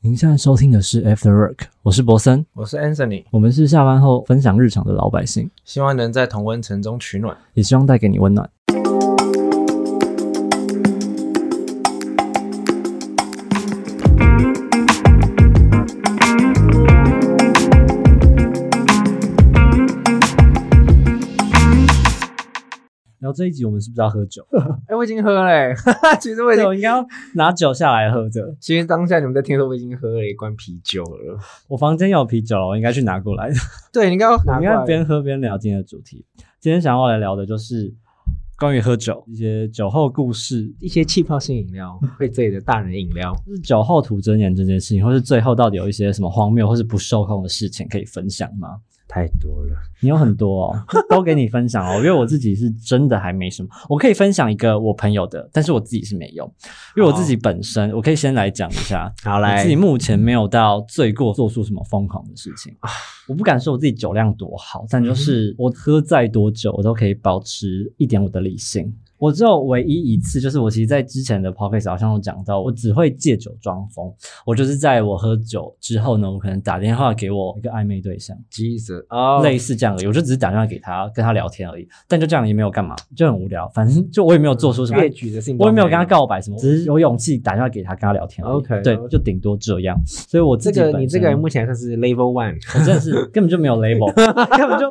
您现在收听的是 After Work，我是博森，我是 Anthony，我们是下班后分享日常的老百姓，希望能在同温层中取暖。也希望带给你温暖。这一集我们是不是要喝酒？哎、我已经喝了、欸，其实我已对，经我，应该要拿酒下来喝着。其实当下你们在听的时候，我已经喝了一罐啤酒了。我房间有啤酒了，我应该去拿过来。对，你应该要我们应该拿过来。边喝边聊今天的主题。今天想要来聊的就是关于喝酒一些酒后故事，一些气泡性饮料，会醉的大人饮料。就是酒后吐真言这件事情，或是最后到底有一些什么荒谬或是不受控的事情可以分享吗？太多了，你有很多哦，都给你分享哦，因为我自己是真的还没什么，我可以分享一个我朋友的，但是我自己是没有，因为我自己本身，我可以先来讲一下，好来。自己目前没有到醉过做出什么疯狂的事情。我不敢说我自己酒量多好，但就是我喝再多酒，我都可以保持一点我的理性。我只有唯一一次，就是我其实，在之前的 podcast 好像有讲到，我只会借酒装疯。我就是在我喝酒之后呢，我可能打电话给我一个暧昧对象，鸡子哦，类似这样的，我就只是打电话给他，跟他聊天而已。但就这样也没有干嘛，就很无聊。反正就我也没有做出什么越举的事情我也没有跟他。告白什么，只是有勇气打电话给他，跟他聊天而已。OK，对就顶多这样。所以我自这个你这个人目前还算是 level one，我真的是根本就没有 label，根本就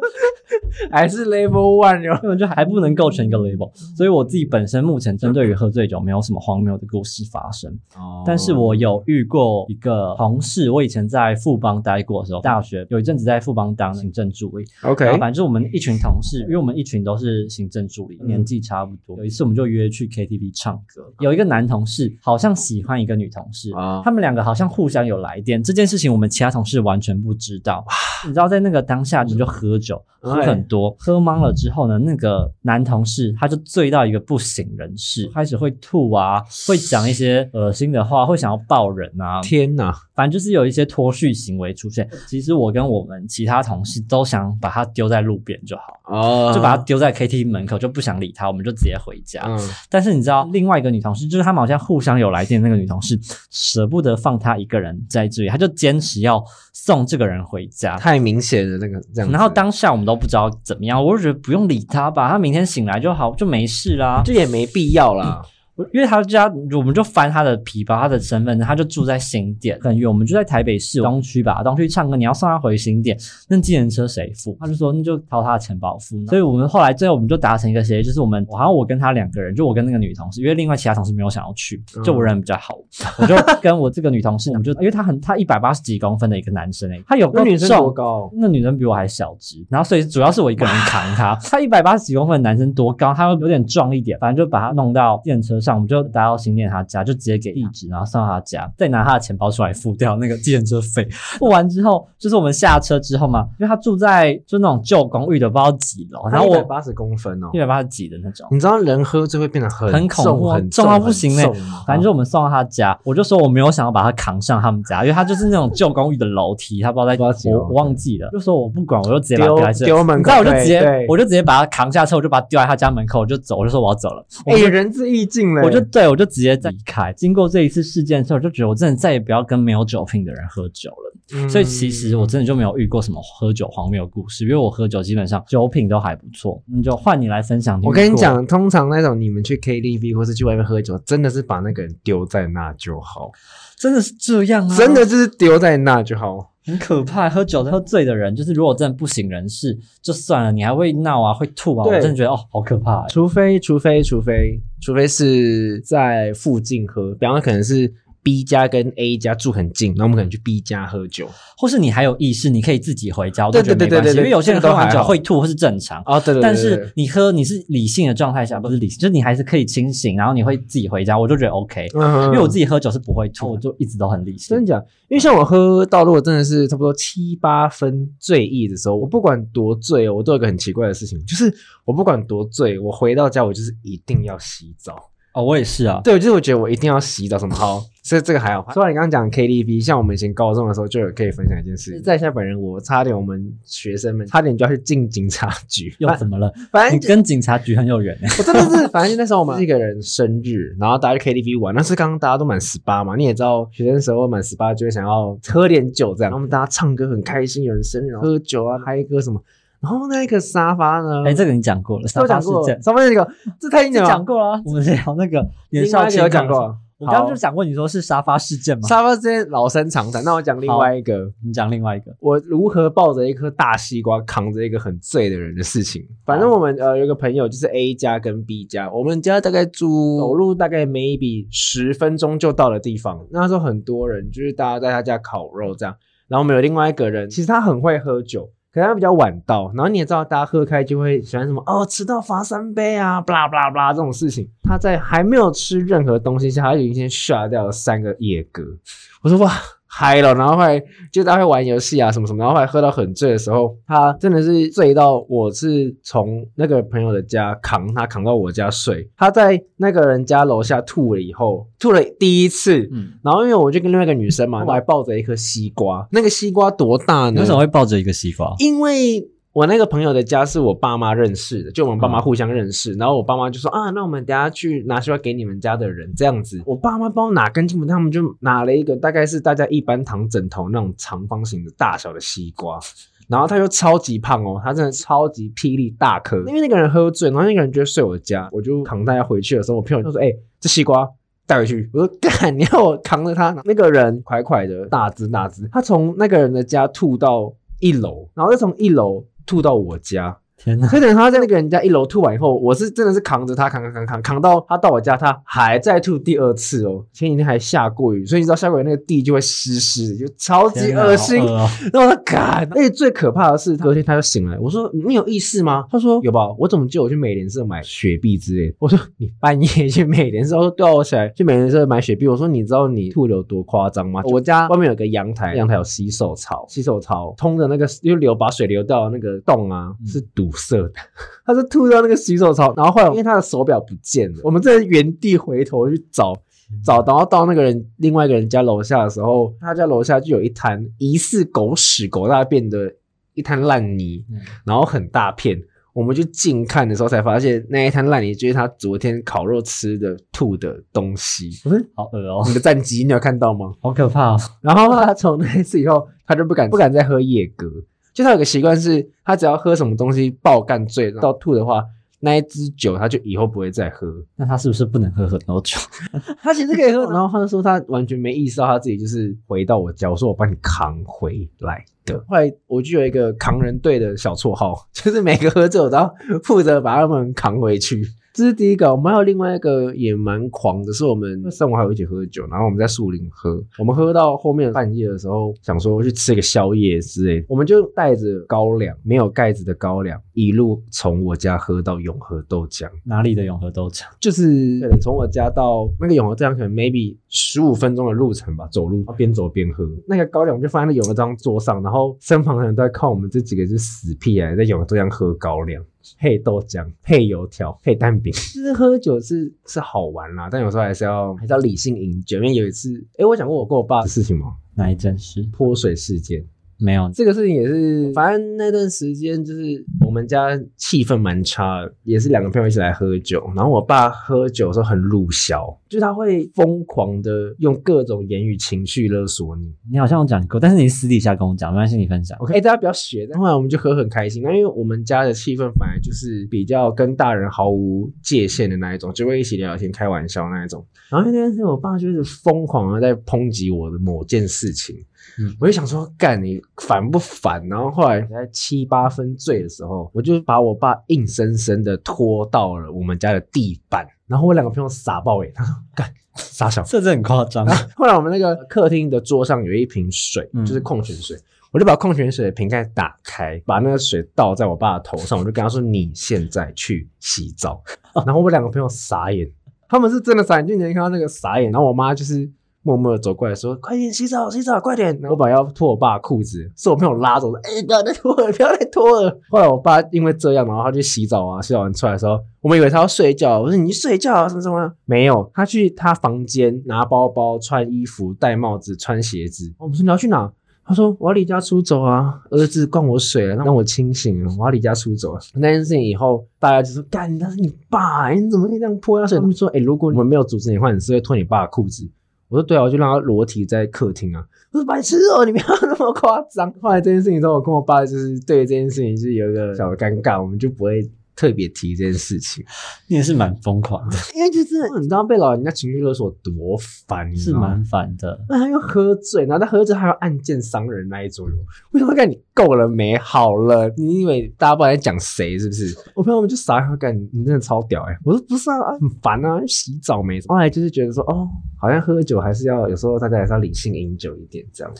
还是 level one 哟。根本就还不能构成一个 label。所以我自己本身目前针对于喝醉酒没有什么荒谬的故事发生。哦。但是我有遇过一个同事，我以前在富邦待过的时候，大学有一阵子在富邦当行政助理，OK，然后反正我们一群同事，因为我们一群都是行政助理，嗯。年纪差不多。有一次我们就约去 KTV 唱歌，有一个男同事好像喜欢一个女同事，啊。他们两个好像互相有来电，这件事情我们其他同事完全不知道。你知道，在那个当下，你们就喝酒，喝很多，喝懵了之后呢，那个男同事他就醉到一个不省人事，开始会吐啊，会讲一些恶心的话，会想要抱人啊，天哪，反正就是有一些脱序行为出现。其实我跟我们其他同事都想把他丢在路边就好，哦，就把他丢在 KTV 门口，就不想理他，我们就直接回家。嗯，但是你知道，另外一个女同事，就是他们好像互相有来电，那个女同事舍不得放他一个人在这里，她就坚持要送这个人回家。太明显的那个这样。然后当下我们都不知道怎么样，我就觉得不用理他吧，他明天醒来就好，就没事这也没必要啦。我因为他家，我们就翻他的皮包，他的身份证，他就住在新店，很远，我们就在台北市东区吧，东区唱歌，你要送他回新店，那计程车谁付？他就说那就掏他的钱包付。所以我们后来最后我们就达成一个协议，就是我们好像我跟他两个人，就我跟那个女同事，因为另外其他同事没有想要去，就我人比较好，我就跟我这个女同事，我们就因为她很她一百八十几公分的一个男生诶、他有个那女生多高？那女生比我还小只，然后所以主要是我一个人扛他，他一百八十几公分的男生多高？他有点壮一点，反正就把他弄到电车上，我们就搭到新店他家，就直接给地址，然后送到他家，再拿他的钱包出来付掉那个计程车费。付完之后，就是我们下车之后嘛，因为他住在就那种旧公寓的，不知道几楼，然后我八十公分哦一，百八十几的那种。你知道人喝就会变得很很恐怖重很重到不行嘞反正就我们送到他家，我就说我没有想要把他扛上他们家，因为他就是那种旧公寓的楼梯，他不知道在道几楼我我忘记了，就说我不管，我就直接把他丢丢门口你知道我就直接我就直接把他扛下车，我就把他丢在他家门口，我就走，我就说我要走了，我哎，就仁至义尽了。我就对我就直接离开。经过这一次事件之后，我就觉得我真的再也不要跟没有酒品的人喝酒了。嗯所以其实我真的就没有遇过什么喝酒荒谬的故事，因为我喝酒基本上酒品都还不错。那就换你来分享。我跟你，讲，通常那种你们去 KTV 或是去外面喝酒，真的是把那个人丢在那就好，真的是这样啊，真的就是丢在那就好。很可怕。喝酒喝醉的人，就是如果真的不省人事，就算了，你还会闹啊，会吐啊，我真的觉得哦，好可怕欸。除非，除非，除非，除非是在附近喝，比方说可能是 B 家跟 A 家住很近，那我们可能去 B 家喝酒。或是你还有意识，你可以自己回家，我都对觉得没关系。对对对对因为有些人喝完酒会吐，或是正常。哦，对对对但是你喝，你是理性的状态下，不是理性，就是你还是可以清醒，然后你会自己回家，我就觉得 OK。嗯因为我自己喝酒是不会吐，我就一直都很理性真。假？因为像我喝到，如果真的是差不多七八分醉意的时候，我不管多醉哦，我都有一个很奇怪的事情，就是我不管多醉，我回到家我就是一定要洗澡。哦，我也是啊。对，就是我觉得我一定要洗澡什么好，所以这个还好。说到你刚刚讲 KTV，像我们以前高中的时候就有可以分享一件事，在下本人我差点我们学生们差点就要去进警察局，又怎么了？反正你跟警察局很有缘欸我真的是，反正就那时候我们一个人生日，然后大家去 KTV 玩，那是刚刚大家都满十八嘛，你也知道学生时候满十八就会想要喝点酒这样，然后我们大家唱歌很开心，有人生日，然后喝酒啊，嗨歌什么。然后那个沙发呢？哎，这个你讲过了，沙发事件，沙发那个，这太经典了。讲过了。我们是聊那个年少轻狂讲过，我刚刚就讲过，你说是沙发事件吗？沙发事件老生常谈。那我讲另外一个，你讲另外一个。我如何抱着一颗大西瓜扛着一个很醉的人的事情。反正我们呃有个朋友就是 A 家跟 B 家，我们家大概住走路大概 maybe 十分钟就到的地方。那时候很多人就是大家在他家烤肉这样，然后我们有另外一个人，其实他很会喝酒。可能比较晚到，然后你也知道，大家喝开就会喜欢什么哦，迟到罚三杯啊，不啦不啦不啦这种事情。他在还没有吃任何东西下，他就已经先下掉了三个野格。我说哇，嗨了，然后后来就大家会玩游戏啊什么什么，然后后来喝到很醉的时候，他真的是醉到我是从那个朋友的家扛他扛到我家睡。他在那个人家楼下吐了以后，吐了第一次，嗯，然后因为我就跟另外一个女生嘛，我还抱着一颗西瓜，那个西瓜多大呢？你为什么会抱着一个西瓜？因为我那个朋友的家是我爸妈认识的，就我们爸妈互相认识，然后我爸妈就说啊，那我们等下去拿西瓜给你们家的人这样子。我爸妈不知道哪根筋不对，他们就拿了一个大概是大家一般躺枕头那种长方形的大小的西瓜。然后他又超级胖哦，他真的超级霹雳大颗。因为那个人喝醉，然后那个人就睡我家，我就扛大家回去的时候，我朋友就说：“哎、这西瓜带回去。”我说：“干，你要我扛着他？”那个人快快的，大只大只，他从那个人的家吐到一楼，然后再从一楼吐到我家。天哪！所以等他在那个人家一楼吐完以后，我是真的是扛着他扛扛扛扛扛到他到我家，他还在吐第二次哦。前几天还下过雨，所以你知道下过雨那个地就会湿湿的，就超级恶心。哦然后他干，而且最可怕的是，隔天他就醒来。我说你有意识吗？他说有吧。我怎么记得我去美联社买雪碧之类的？我说你半夜去美联社？他说对啊，我起来去美联社买雪碧。我说你知道你吐的有多夸张吗？我家外面有个阳台，阳台有洗手槽，洗手槽通的那个就流把水流到那个洞啊，是堵塞的。他是吐到那个洗手槽，然后后来因为他的手表不见了，我们在原地回头去找。找，然后到那个人另外一个人家楼下的时候，他家楼下就有一滩疑似狗屎狗大便的一滩烂泥，嗯然后很大片。我们就近看的时候才发现，那一滩烂泥就是他昨天烤肉吃的吐的东西。不是好恶哦，你的战绩你有看到吗？好可怕哦！然后他从那一次以后，他就不敢不敢再喝野格。就他有个习惯是，他只要喝什么东西爆干醉到吐的话，那一支酒他就以后不会再喝。那他是不是不能喝很多酒？他其实可以喝，然后他就说他完全没意识到他自己就是回到我家，我说我帮你扛回来的。后来我就有一个扛人队的小绰号，就是每个喝酒都要负责把他们扛回去。这是第一个，我们还有另外一个也蛮狂的，是我们上午还有一起喝酒，然后我们在树林喝，我们喝到后面半夜的时候，想说去吃个宵夜之类，我们就带着高粱，没有盖子的高粱，一路从我家喝到永和豆浆。哪里的永和豆浆？就是可能从我家到那个永和豆浆，可能 maybe 十五分钟的路程吧，走路边走边喝。那个高粱就放在那永和这张桌上，然后 身旁的人都在看我们这几个就是死屁啊在永乐桌上喝高粱。配豆浆、配油条、配蛋饼，其实喝酒是是好玩啦，但有时候还是要还是要理性饮酒。因为有一次，诶，我讲过我跟我爸的事情吗？哪一件事？泼水事件。没有，这个事情也是，反正那段时间就是我们家气氛蛮差的，也是两个朋友一起来喝酒，然后我爸喝酒的时候很鲁小，就是他会疯狂的用各种言语情绪勒索你。你好像有讲过，但是你私底下跟我讲，没关系，你分享。OK，大家不要学。但后来我们就喝很开心，那因为我们家的气氛本来就是比较跟大人毫无界限的那一种，就会一起聊天、开玩笑那一种。然后那天是我爸就是疯狂的在抨击我的某件事情，嗯我就想说，干你烦不烦？然后后来在七八分醉的时候，我就把我爸硬生生的拖到了我们家的地板，然后我两个朋友傻爆眼，他说干傻小。这真很夸张。后来我们那个客厅的桌上有一瓶水，嗯就是矿泉水，我就把矿泉水的瓶盖打开，把那个水倒在我爸的头上，我就跟他说：“你现在去洗澡。”然后我两个朋友傻眼，他们是真的傻眼，就你能看到那个傻眼。然后我妈就是默默的走过来说：“快点洗澡，洗澡，快点！”然后我本来要脱我爸裤子，是我朋友拉着我说：“哎、不要再脱了，不要再脱了。”后来我爸因为这样，然后他去洗澡啊，洗澡完出来的时候，我们以为他要睡觉，我说：“你去睡觉啊，什么什么？”没有，他去他房间拿包包、穿衣服、戴帽子、穿鞋子。我们说：“你要去哪？”他说：“我要离家出走啊！儿子灌我水了，让我清醒了，我要离家出走。”那件事情以后，大家就说：“干，他是你爸、你怎么可以这样泼他水？”他们说：“哎、如果我们没有阻止你的话，你是会脱你爸裤子。”我说：“对啊，我就让他裸体在客厅啊。”我说：“白痴哦、你不要那么夸张。”后来这件事情之后，我跟我爸就是对这件事情是有一个小的尴尬，我们就不会特别提这件事情，你也是蛮疯狂的，因为就是你知道被老人家情绪勒索多烦，是蛮烦的。那他又喝醉，然后他喝醉还要暗箭伤人那一种，为什么干你够了没？好了，你以为大家不知道在讲谁是不是？我朋友们就傻笑干，你真的超屌哎、我说不是啊，啊很烦啊，洗澡没。后来就是觉得说，哦，好像喝酒还是要有时候大家还是要理性饮酒一点这样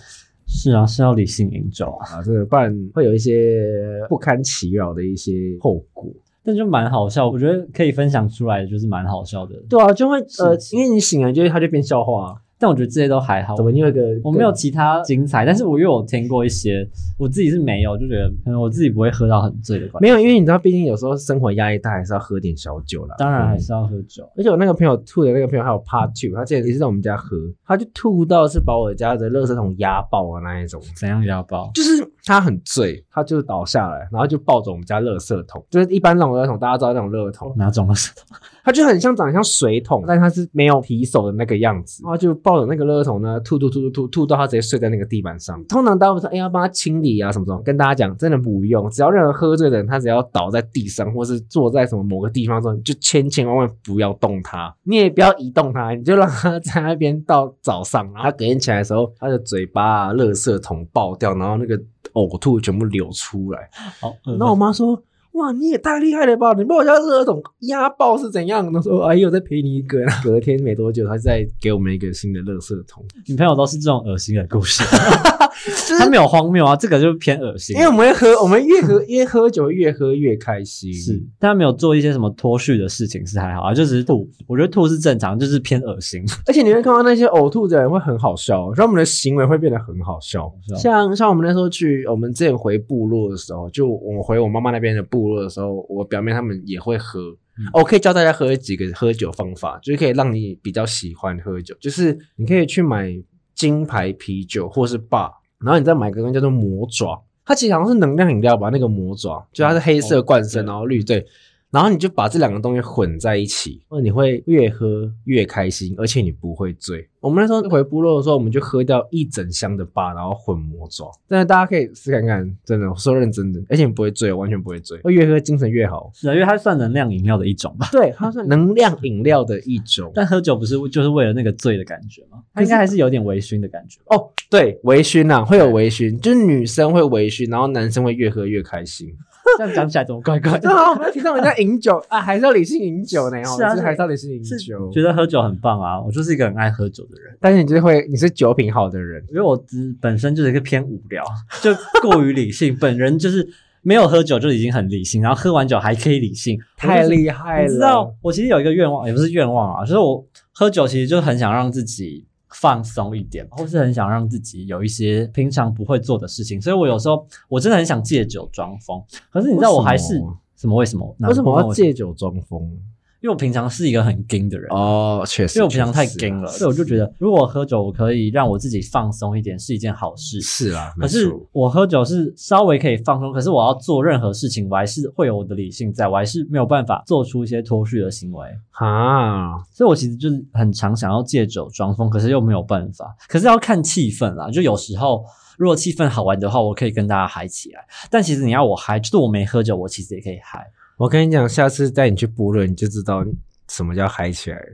是啊，是要理性饮酒啊，啊，这个不然会有一些不堪其扰的一些后果。但就蛮好笑。我觉得可以分享出来，就是蛮好笑的。对啊，就会呃，情因为你醒了，就是它就变笑话、啊。但我觉得这些都还好。怎么你有一个我没有其他精彩，但是我又有听过一些，我自己是没有，就觉得可能我自己不会喝到很醉的。没有？因为你知道，毕竟有时候生活压力大，还是要喝点小酒啦。当然还是要喝酒。而且我那个朋友吐的那个朋友还有 part two，他之前也是在我们家喝，他就吐到是把我家的垃圾桶压爆的那一种，怎样压爆？就是他很醉，他就倒下来，然后就抱着我们家垃圾桶，就是一般那种垃圾桶，大家知道那种垃圾桶，哪种垃圾桶？他就很像长得像水桶，但他是没有提手的那个样子，然后就抱着那个垃圾桶呢，吐吐吐吐吐吐到他直接睡在那个地板上。通常大家会说，哎、要帮他清理啊什么什么，跟大家讲，真的不用，只要任何喝醉的人，他只要倒在地上，或是坐在什么某个地方的时候，你就千千万万不要动他，你也不要移动他，你就让他在那边到早上，然后他隔天起来的时候，他的嘴巴啊、垃圾桶爆掉，然后那个呕吐全部流出来。好饿然后我妈说：“哇，你也太厉害了吧！你把我家垃圾桶压爆是怎样？”她说：“哎呦，再赔你一个。”隔天没多久，他再给我们一个新的垃圾桶。女朋友都是这种恶心的故事，他没有荒谬啊，这个就偏恶心因。为我们会喝，我们越喝越喝酒，越喝越开心。是，但他没有做一些什么脱序的事情是还好啊，就只是吐。我觉得吐是正常，就是偏恶心。而且你会看到那些呕吐的人会很好笑，让我们的行为会变得很好笑。像像我们那时候去，我们之前回部落的时候，就我回我妈妈那边的部落的时候，我表妹他们也会喝。嗯哦我可以教大家喝几个喝酒方法，就是可以让你比较喜欢喝酒。就是你可以去买金牌啤酒或是 bar，然后你再买个东西叫做魔爪，它其实好像是能量饮料吧，那个魔爪，就它是黑色罐身，哦然后绿对。然后你就把这两个东西混在一起，那你会越喝越开心，而且你不会醉。我们那时候回部落的时候，我们就喝掉一整箱的吧，然后混魔爪。但是，大家可以试看看，真的，我说认真的，而且你不会醉，完全不会醉，会越喝精神越好。是啊，因为它算能量饮料的一种吧。对，它算 能量饮料的一种。但喝酒不是就是为了那个醉的感觉吗？它应该还是有点微醺的感觉。哦，对，微醺啊，会有微醺，就是女生会微醺，然后男生会越喝越开心。这样讲起来怎么怪怪对的？啊，我们要提倡人家饮酒啊，还是要理性饮酒呢。哦是啊还是要理性饮酒。觉得喝酒很棒啊！我就是一个很爱喝酒的人。但是你就是会，你是酒品好的人，因为我只本身就是一个偏无聊，就过于理性。本人就是没有喝酒就已经很理性，然后喝完酒还可以理性，太害厉害了。你知道，我其实有一个愿望，也不是愿望啊，就是我喝酒其实就很想让自己放松一点，或是很想让自己有一些平常不会做的事情。所以我有时候我真的很想借酒装疯，可是你知道，我还是什么？为什么？为什么哪要借酒装疯？因为我平常是一个很硬的人。哦，确实，因为我平常太确实硬了，所以我就觉得，如果喝酒，我可以让我自己放松一点，是一件好事。是啊，可是我喝酒是稍微可以放松，可是我要做任何事情，我还是会有我的理性在，我还是没有办法做出一些脱序的行为。啊，所以我其实就是很常想要借酒装疯，可是又没有办法。可是要看气氛啦，就有时候如果气氛好玩的话，我可以跟大家嗨起来。但其实你要我嗨，就是我没喝酒，我其实也可以嗨。我跟你讲，下次带你去部落，你就知道什么叫嗨起来了。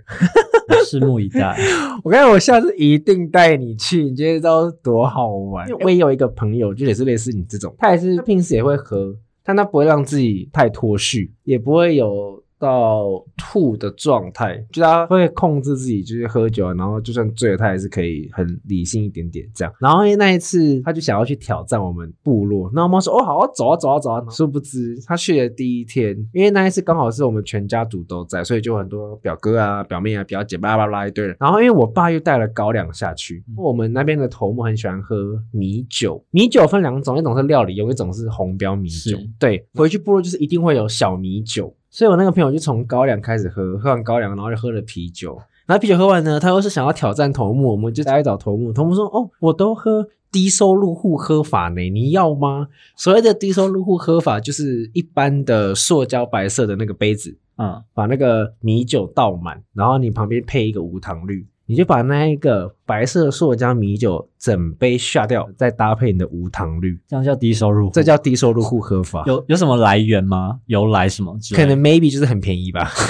我 拭目以待。我跟你讲，我下次一定带你去，你就知道多好玩。我也有一个朋友，就也是类似你这种，他也是平时也会喝，但他不会让自己太脱序，也不会有到吐的状态，就他会控制自己，就是喝酒，然后就算醉了，他还是可以很理性一点点这样。然后因为那一次，他就想要去挑战我们部落，那我妈说：“哦，好，走啊，走啊，走啊。”殊不知他去的第一天，因为那一次刚好是我们全家族都在，所以就很多表哥啊、表妹啊、表姐，巴拉巴拉一堆人。然后因为我爸又带了高粱下去，我们那边的头目很喜欢喝米酒，米酒分两种，一种是料理用，一种是红标米酒。对，回去部落就是一定会有小米酒。所以我那个朋友就从高粱开始喝，喝完高粱，然后就喝了啤酒。然后啤酒喝完呢，他又是想要挑战头目，我们就来找头目。头目说：“哦，我都喝低收入户喝法呢，你要吗？”所谓的低收入户喝法，就是一般的塑胶白色的那个杯子，嗯，把那个米酒倒满，然后你旁边配一个无糖绿。你就把那一个白色塑胶米酒整杯下掉，再搭配你的无糖绿，这样叫低收入，这叫低收入户合法。有有什么来源吗？由来什么？可能 maybe 就是很便宜吧。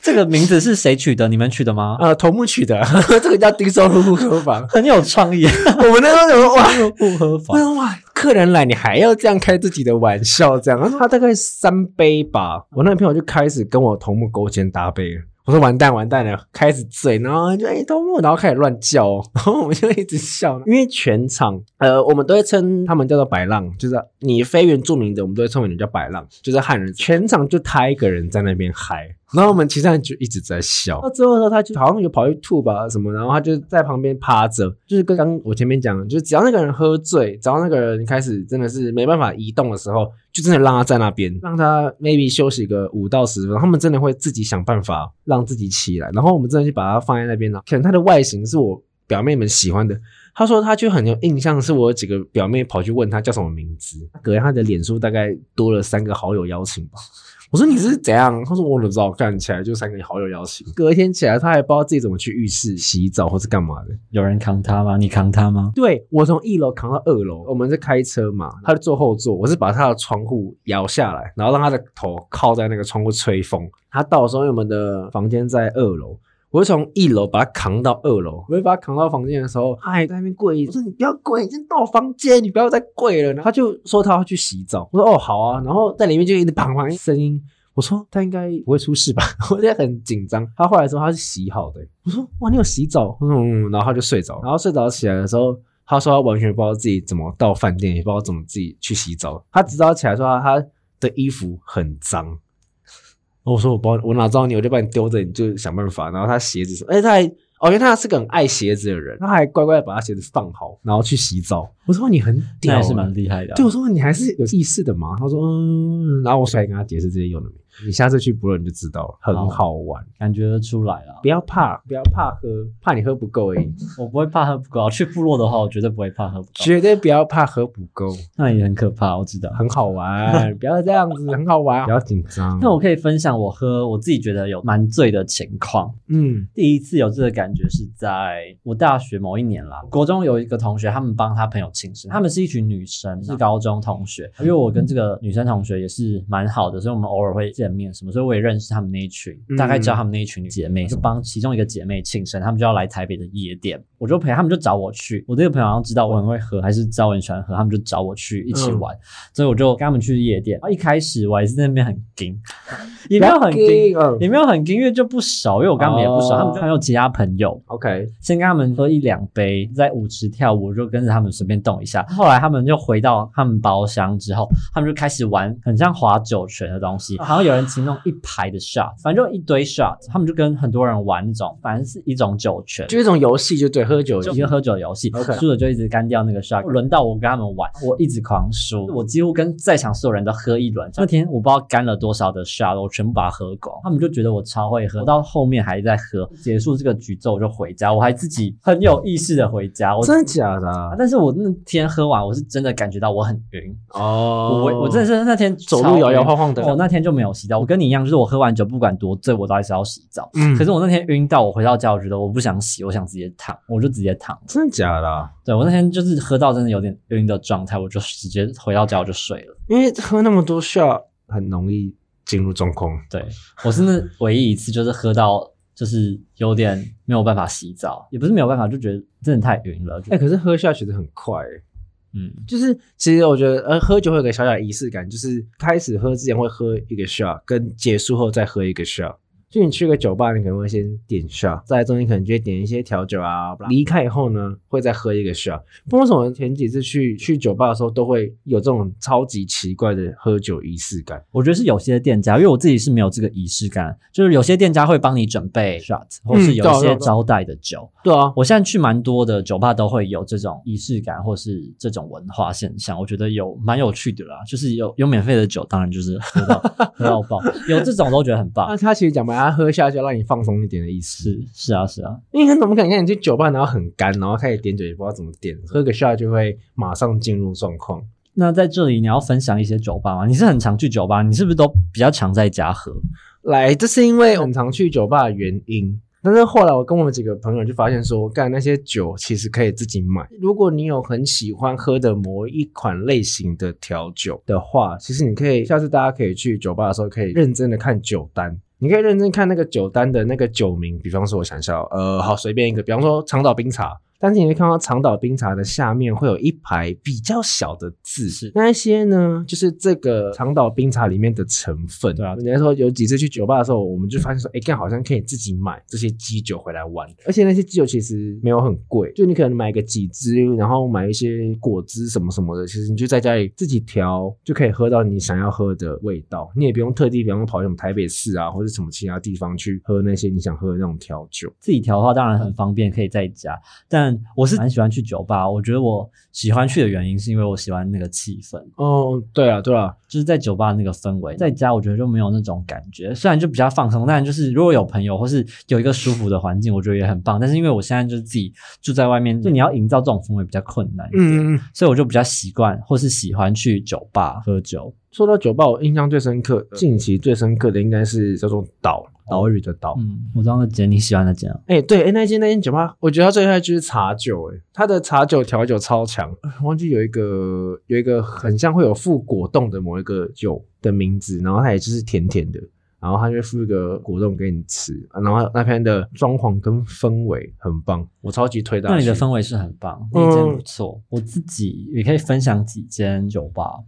这个名字是谁取的？你们取的吗？呃，头目取的。这个叫低收入户合法，很有创意。我们那时候说哇，户合法，哇，客人来你还要这样开自己的玩笑？这样，他大概三杯吧。我那个朋友就开始跟我头目勾肩搭背了。我说完蛋完蛋了，开始醉，然后就哎都木，然后开始乱叫，然后我们就一直笑，因为全场呃我们都会称他们叫做白浪，就是你非原住民的，我们都会称为你叫白浪，就是汉人，全场就他一个人在那边嗨，然后我们其他人就一直在笑。到最后的时候，他就好像有跑去吐吧什么，然后他就在旁边趴着，就是跟刚我前面讲，就是只要那个人喝醉，只要那个人开始真的是没办法移动的时候，就真的让他在那边，让他 maybe 休息个五到十分钟，他们真的会自己想办法让自己起来。然后我们真的就把他放在那边了。可能他的外形是我表妹们喜欢的，他说他就很有印象，是我有几个表妹跑去问他叫什么名字，隔天他的脸书大概多了三个好友邀请吧。我说你是怎样？他说我怎么知道？看起来就三个好友邀请。隔天起来，他还不知道自己怎么去浴室洗澡或是干嘛的。有人扛他吗？你扛他吗？对我从一楼扛到二楼。我们是开车嘛，他就坐后座，我是把他的窗户摇下来，然后让他的头靠在那个窗户吹风。他到的时候，因为我们的房间在二楼。我会从一楼把他扛到二楼，我会把他扛到房间的时候，他还在那边跪。我说：“你不要跪，已经到房间，你不要再跪了。”他就说他要去洗澡。我说：“哦，好啊。”然后在里面就一直砰砰声音。我说：“他应该不会出事吧？” 我在很紧张。他后来说他是洗好的。我说：“哇，你有洗澡？”嗯，然后他就睡着。然后睡着起来的时候，他说他完全不知道自己怎么到饭店，也不知道怎么自己去洗澡。他直到起来说他的衣服很脏。我说我帮，我哪知道你，我就把你丢着，你就想办法。然后他鞋子，哎，他还，哦，因为他是个很爱鞋子的人，他还乖乖的把他鞋子放好，然后去洗澡。我说你很屌，还是蛮厉害的。对，我说你还是有意识的嘛。他说嗯，然后我出来跟他解释这些有的没。你下次去部落你就知道了，很好玩，感觉得出来了。不要怕，不要怕喝，怕你喝不够而已。我不会怕喝不够，去部落的话，我绝对不会怕喝不够。绝对不要怕喝不够，那也很可怕，我知道。很好玩，不要这样子，很好玩，不要紧张。那我可以分享我喝，我自己觉得有蛮醉的情况。嗯，第一次有这个感觉是在我大学某一年啦，国中有一个同学，他们帮他朋友庆生，他们是一群女生，是高中同学，因为我跟这个女生同学也是蛮好的，所以我们偶尔会见面什么，所以我也。认识他们那一群，大概知道他们那一群姐妹，就帮其中一个姐妹庆生，他们就要来台北的夜店，我就陪他们，就找我去。我这个朋友好像知道我很会喝，还是知道我很喜欢喝，他们就找我去一起玩，所以我就跟他们去夜店。一开始我还是在那边很惊，也没有很惊，也没有很惊，因为就不熟，因为我跟他们也不熟，他们就还有其他朋友。OK，先跟他们喝一两杯，在舞池跳舞，就跟着他们随便动一下。后来他们就回到他们包厢之后，他们就开始玩很像划酒泉的东西，好像有人其中一。排的 shot，反正就一堆 shot，他们就跟很多人玩那种，反正是一种酒泉，就一种游戏，就对，喝酒，一个喝酒的游戏。输了就一直干掉那个 shot。轮到我跟他们玩，我一直狂输，我几乎跟在场所有人都喝一轮。那天我不知道干了多少的 shot，我全部把它喝光。他们就觉得我超会喝，到后面还在喝。结束这个局之后我就回家，我还自己很有意识的回家。我真的假的？但是我那天喝完，我是真的感觉到我很晕哦。我我真的是那天走路摇摇晃晃的。我那天就没有洗澡，我跟你一样，就是我喝完酒不管。多醉我都还是要洗澡，嗯，可是我那天晕到，我回到家我觉得我不想洗，我想直接躺，我就直接躺。真的假的？对我那天就是喝到真的有点晕的状态，我就直接回到家我就睡了。因为喝那么多下很容易进入状况。对我是那唯一一次就是喝到就是有点没有办法洗澡，也不是没有办法，就觉得真的太晕了。哎，可是喝下去的很快。嗯，就是其实我觉得，呃，喝酒会有个小小仪式感，就是开始喝之前会喝一个 shot，跟结束后再喝一个 shot。就你去个酒吧，你可能会先点 shot，在中间可能就会点一些调酒啊。离开以后呢，会再喝一个 shot。不知道为什么前几次去去酒吧的时候，都会有这种超级奇怪的喝酒仪式感。我觉得是有些店家，因为我自己是没有这个仪式感，就是有些店家会帮你准备 shot，或是有一些招待的酒。对啊，我现在去蛮多的酒吧都会有这种仪式感，或是这种文化现象，我觉得有蛮有趣的啦。就是有有免费的酒，当然就是喝到 喝到爆，有这种都觉得很棒。那他其实讲白，他喝下就让你放松一点的意思。是是啊是啊，因为怎么可能看你去酒吧然后很干，然后开始点酒也不知道怎么点，喝个 shot 就会马上进入状况。那在这里你要分享一些酒吧吗？你是很常去酒吧，你是不是都比较常在家喝？来，这是因为我们常去酒吧的原因。但是后来我跟我们几个朋友就发现说，干那些酒其实可以自己买。如果你有很喜欢喝的某一款类型的调酒的话，其实你可以下次大家可以去酒吧的时候，可以认真的看酒单。你可以认真看那个酒单的那个酒名，比方说我想笑，呃，好随便一个，比方说长岛冰茶。但是你会看到长岛冰茶的下面会有一排比较小的字，是那一些呢，就是这个长岛冰茶里面的成分。对啊，人家说有几次去酒吧的时候，我们就发现说，哎，干好像可以自己买这些基酒回来玩，而且那些基酒其实没有很贵，就你可能买个几支，然后买一些果汁什么什么的，其实你就在家里自己调，就可以喝到你想要喝的味道。你也不用特地，比方说跑什么台北市啊，或者什么其他地方去喝那些你想喝的那种调酒。自己调的话当然很方便，可以在家，但我是蛮喜欢去酒吧。我觉得我喜欢去的原因是因为我喜欢那个气氛。哦，对啊，对啊，就是在酒吧那个氛围，在家我觉得就没有那种感觉。虽然就比较放松，但就是如果有朋友或是有一个舒服的环境，我觉得也很棒。但是因为我现在就是自己住在外面，就你要营造这种氛围比较困难一点，所以我就比较习惯或是喜欢去酒吧喝酒。说到酒吧，我印象最深刻，近期最深刻的应该是叫做岛岛屿的岛。嗯，我知道那间你喜欢的间。哎，对，哎，那间那间酒吧，我觉得它最厉害就是茶酒，哎，它的茶酒调酒超强。忘记有一个有一个很像会有附果冻的某一个酒的名字，然后它也就是甜甜的，然后它就附一个果冻给你吃，然后那边的装潢跟氛围很棒，我超级推的。那里的氛围是很棒，那间不错。我自己也可以分享几间酒吧。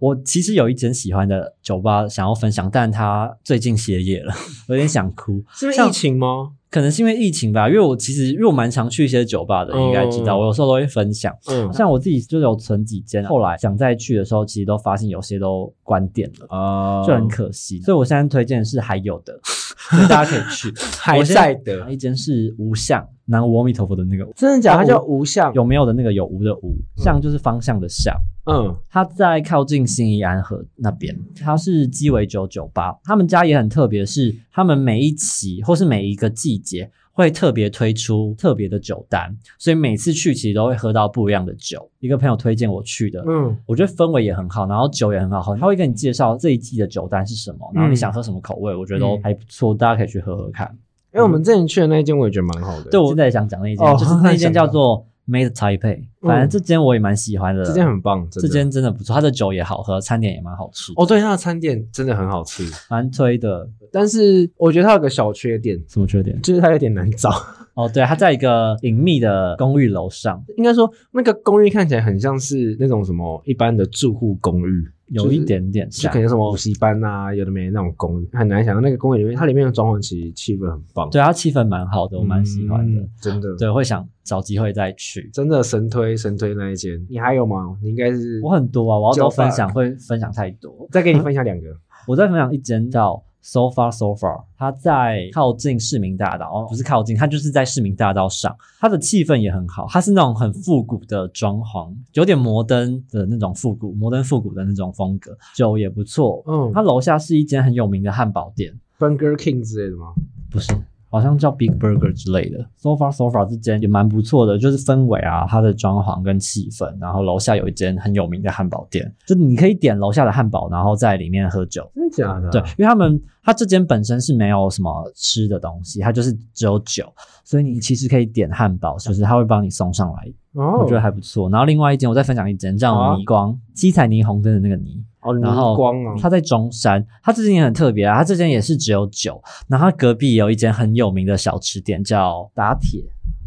我其实有一间喜欢的酒吧想要分享，但它最近歇业了，有点想哭。是疫情吗？可能是因为疫情吧。因为我其实因为我蛮常去一些酒吧的，应该知道。我有时候都会分享。嗯，像我自己就有存几间，后来想再去的时候，其实都发现有些都关店了，哦，就很可惜。所以我现在推荐的是还有的，大家可以去，还在的。一间是无相，南无阿弥陀佛的那个，真的假？它叫无相，有没有的那个有无的无，相就是方向的相。嗯，它在靠近新义安河那边，它是鸡尾酒酒吧。他们家也很特别，是他们每一期或是每一个季节会特别推出特别的酒单，所以每次去其实都会喝到不一样的酒。一个朋友推荐我去的，嗯，我觉得氛围也很好，然后酒也很好喝。他会跟你介绍这一季的酒单是什么，然后你想喝什么口味，我觉得都还不错，大家可以去喝喝看。因为我们之前去的那一间，我也觉得蛮好的。对，我现在想讲那一间，就是 那一间叫做。Made Taipei，反正这间我也蛮喜欢的，这间很棒，这间真的不错，它的酒也好喝，餐点也蛮好吃。哦，对，它的餐点真的很好吃，蛮推的。但是我觉得它有个小缺点，什么缺点？就是它有点难找。哦，对，它在一个隐秘的公寓楼上，应该说那个公寓看起来很像是那种什么一般的住户公寓。有一点点，就可能什么补习班啊，有的没那种公寓，很难想象那个公寓里面，它里面的装潢其实气氛很棒。对，它气氛蛮好的，我蛮喜欢的，真的。对，会想找机会再去。真的神推神推那一间，你 还有吗？你应该是我很多啊，我要多分享会分享太多，再给你分享两个。我再分享一间叫。So far, so far，它在靠近市民大道哦，不是靠近，它就是在市民大道上。它的气氛也很好，它是那种很复古的装潢，有点摩登的那种复古、摩登复古的那种风格，酒也不错。嗯，它楼下是一间很有名的汉堡店，Burger King 之类的吗？不是。好像叫 Big Burger 之类的，So far So far 这间也蛮不错的，就是氛围啊，它的装潢跟气氛，然后楼下有一间很有名的汉堡店，就你可以点楼下的汉堡，然后在里面喝酒。真的假的？对，因为他们他这间本身是没有什么吃的东西，它就是只有酒，所以你其实可以点汉堡，就是他会帮你送上来，我觉得还不错。然后另外一间我再分享一间叫霓光，七彩霓虹灯的那个霓。然后它在中山，它这间也很特别啊，它这间也是只有酒，然后它隔壁有一间很有名的小吃店叫打铁，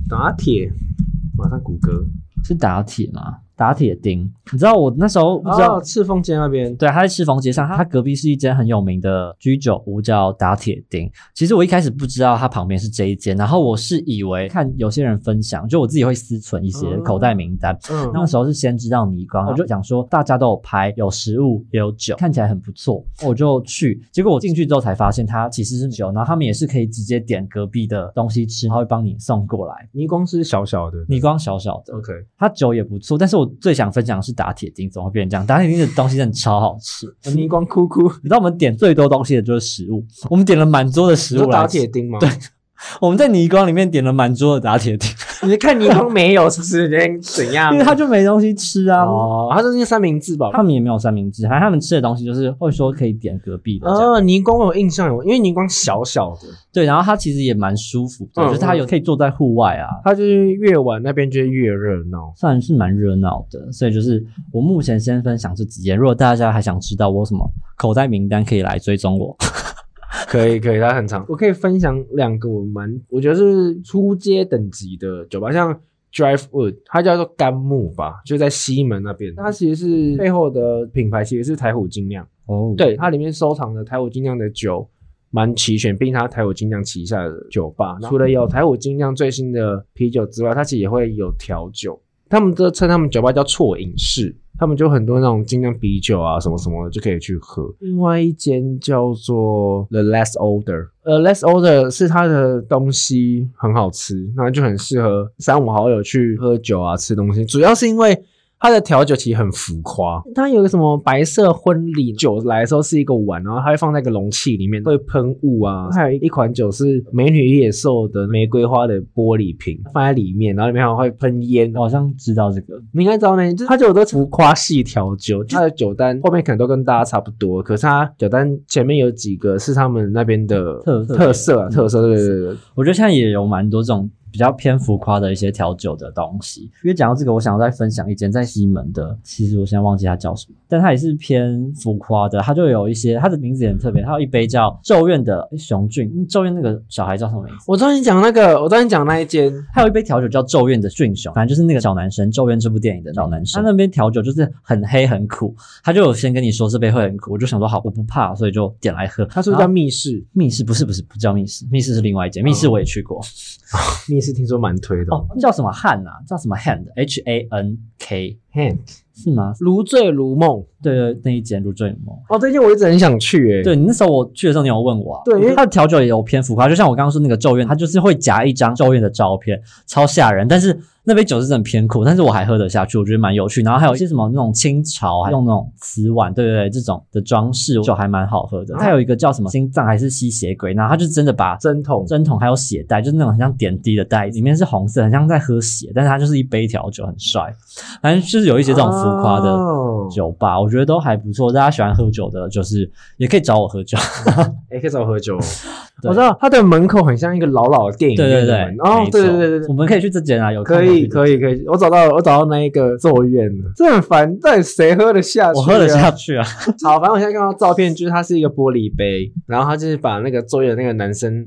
打铁，马上谷歌是打铁吗？打铁钉。你知道我那时候不知道哦，赤峰街那边，对，他在赤峰街上，他隔壁是一间很有名的居酒屋，叫打铁钉。其实我一开始不知道它旁边是这一间，然后我是以为看有些人分享，就我自己会私存一些口袋名单。嗯，那时候是先知道倪光，我就想说大家都有拍，有食物也有酒，看起来很不错，我就去。结果我进去之后才发现，它其实是酒，然后他们也是可以直接点隔壁的东西吃，他会帮你送过来。倪光是小小的倪光小小的，，OK，它酒也不错，但是我最想分享的是打铁钉，怎么会变成这样？打铁钉的东西真的超好吃。你光哭哭，你知道我们点最多东西的就是食物，我们点了满桌的食物打。铁钉吗？对，我们在泥光里面点了满桌的打铁钉，你看泥光没有，是不是？你怎样？因为他就没东西吃啊。哦，他就是三明治吧？他们也没有三明治，反正他们吃的东西就是会说可以点隔壁的。哦，泥光我有印象有，因为泥光小小的，对，然后它其实也蛮舒服的，嗯就是它有可以坐在户外啊，它就是越晚那边就越热闹。算是蛮热闹的。所以就是我目前先分享这几间，如果大家还想知道我什么口袋名单，可以来追踪我。可以可以，它很长。我可以分享两个我蛮我觉得是初阶等级的酒吧，像 Drive Wood，它叫做甘木吧，就在西门那边。它其实是背后的品牌其实是台虎精酿，哦，对，它里面收藏的台虎精酿的酒蛮齐全，并且它台虎精酿旗下的酒吧，除了有台虎精酿最新的啤酒之外，它其实也会有调酒。他们都称他们酒吧叫错饮室，他们就很多那种精酿啤酒啊，什么什么的就可以去喝。另外一间叫做 The Less Order，The Less Order 是它的东西很好吃，那就很适合三五好友去喝酒啊，吃东西。主要是因为它的调酒其实很浮夸，它有个什么白色婚礼酒来的时候是一个碗，然后它会放在一个容器里面，会喷雾啊。还有一款酒是美女与野兽的玫瑰花的玻璃瓶放在里面，然后里面还会喷烟。我好像知道这个。你应该知道呢，就是它就有的浮夸系调酒，它的酒单后面可能都跟大家差不多，可是它酒单前面有几个是他们那边的特特色啊，嗯特色，对对对对。我觉得现在也有蛮多这种比较偏浮夸的一些调酒的东西。因为讲到这个，我想要再分享一间在西门的，其实我现在忘记它叫什么，但它也是偏浮夸的。它就有一些，它的名字也很特别，它有一杯叫咒怨的诶雄俊，嗯咒怨那个小孩叫什么名字？我知道你讲那个，我知道你讲那一间，还有一杯调酒叫咒怨的俊雄，反正就是那个小男生，咒怨这部电影的小男生。他那边调酒就是很黑很苦，他就有先跟你说这杯会很苦，我就想说好，我不怕，所以就点来喝。他说叫密室？密室？不是不是不叫密室，密室是另外一间，密室我也去过。密室听说蛮推的哦，叫什么汉啊？叫什么 hand？H A N K 是吗？如醉如梦。对对，那一间如醉如梦。哦，这间我一直很想去诶。对你那时候我去的时候，你有问我、啊，对因为它的调酒也有偏浮夸，就像我刚刚说那个咒怨，它就是会夹一张咒怨的照片，超吓人。但是那杯酒是真的偏苦，但是我还喝得下去，我觉得蛮有趣。然后还有一些什么那种清朝，还用那种瓷碗，对对对，这种的装饰酒还蛮好喝的。它有一个叫什么心脏还是吸血鬼，然后它就真的把针筒针筒还有血袋，就是那种很像点滴的袋子，里面是红色，很像在喝血，但是它就是一杯调酒，很帅。反正就是有一些这种浮夸的哦酒吧，我觉得都还不错。大家喜欢喝酒的，就是也可以找我喝酒。也可以找我喝酒。对我知道它的门口很像一个老老的电影院对对对哦对对对对对。我们可以去这间啊，有可以，可以，可以，我找到了，我找到那一个咒怨了，这很烦，到底谁喝得下去、我喝得下。去啊。好，反正我现在看到照片，就是它是一个玻璃杯，然后他就是把那个咒怨的那个男生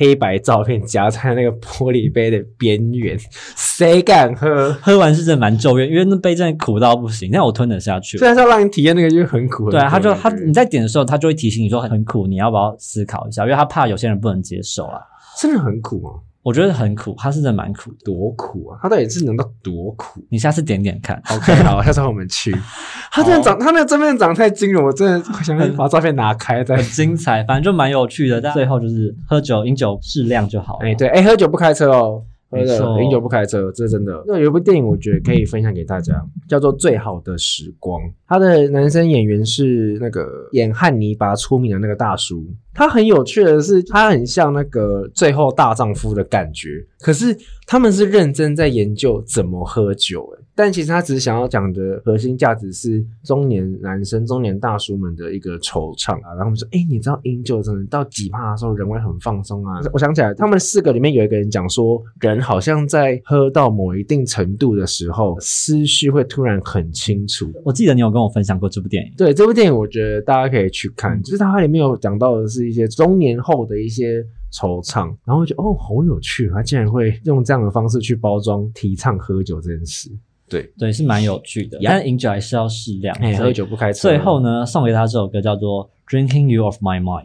黑白照片夹在那个玻璃杯的边缘，谁敢喝？喝完是真的蛮咒怨，因为那杯真的苦到不行，但我吞得下去虽。然是要让你体验那个，就是很苦。很对啊，他就他你在点的时候，他就会提醒你说很苦，你要不要思考一下？因为他怕有些人不能接受啊。真的很苦吗？我觉得很苦，它是真的蛮苦的。多苦啊！它到底是能到多苦你下次点点看。？OK，好，下次我们去。他真的长，他那个正面长得太惊人，我真的想把照片拿开再很。精彩，反正就蛮有趣的。但最后就是喝酒，饮酒适量就好了。哎，对，哎，喝酒不开车哦。喝的没错饮酒不开车，这是真的。那有一部电影，我觉得可以分享给大家，叫做《最好的时光》。他的男生演员是那个演汉尼拔出名的那个大叔。他很有趣的是，他很像那个《最后大丈夫》的感觉，可是他们是认真在研究怎么喝酒，哎，但其实他只是想要讲的核心价值是中年男生、中年大叔们的一个惆怅啊。然后我们说，哎，你知道饮酒真的到几趴的时候，人会很放松啊。我想起来，他们四个里面有一个人讲说，人好像在喝到某一定程度的时候，思绪会突然很清楚。我记得你有跟我分享过这部电影。对这部电影，我觉得大家可以去看，就是它里面有讲到的是一些中年后的一些惆怅，然后我觉得哦，好有趣，他竟然会用这样的方式去包装提倡喝酒这件事。对，对，是蛮有趣的。但饮酒还是要适量。哎，所以喝酒不开车。最后呢，送给他这首歌叫做《Drinking You of My Mind》，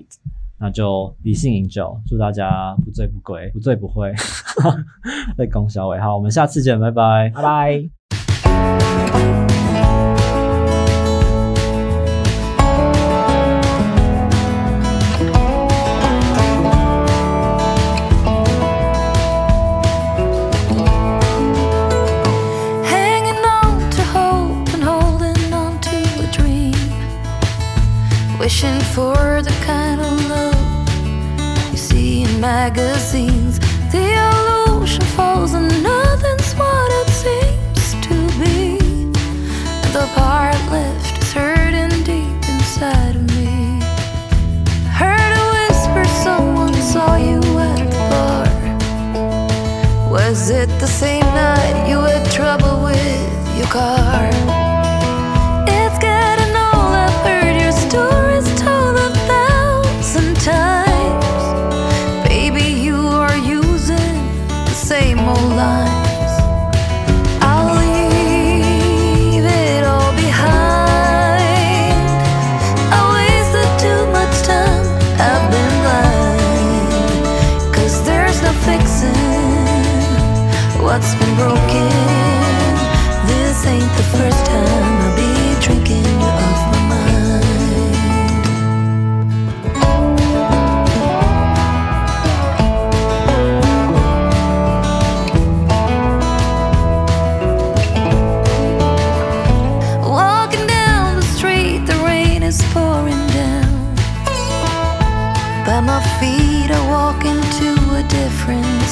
那就理性饮酒，祝大家不醉不归，不醉不会。在恭小伟，好，我们下次见，拜拜。拜拜。Wishing for the kind of love you see in magazines. The illusion falls and nothing's what it seems to be. The part left is hurting deep inside of me. Heard a whisper, someone saw you at the bar. Was it the same night you had trouble with your car?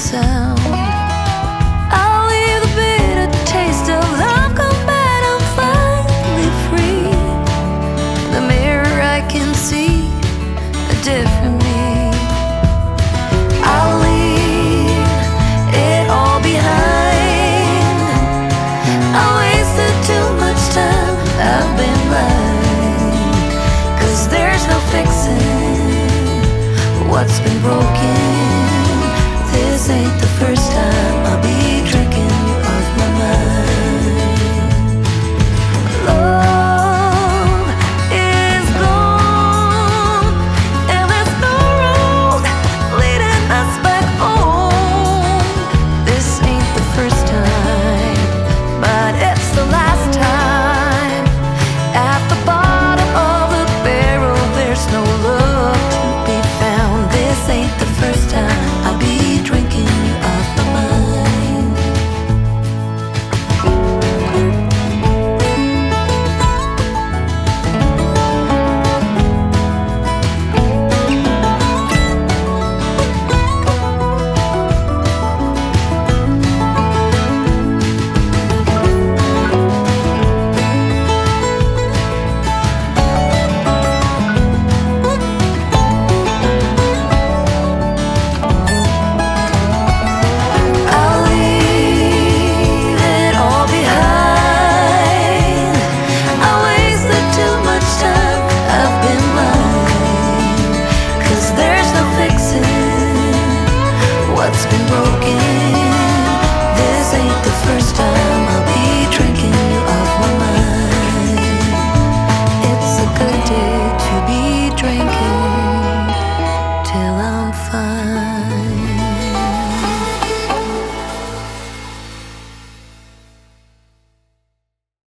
Sound.